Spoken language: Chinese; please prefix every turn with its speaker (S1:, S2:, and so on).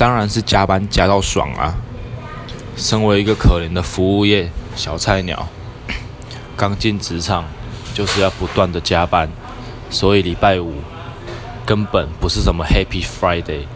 S1: 当然是加班加到爽啊。身为一个可怜的服务业小菜鸟刚进职场就是要不断的加班所以礼拜五根本不是什么 happy friday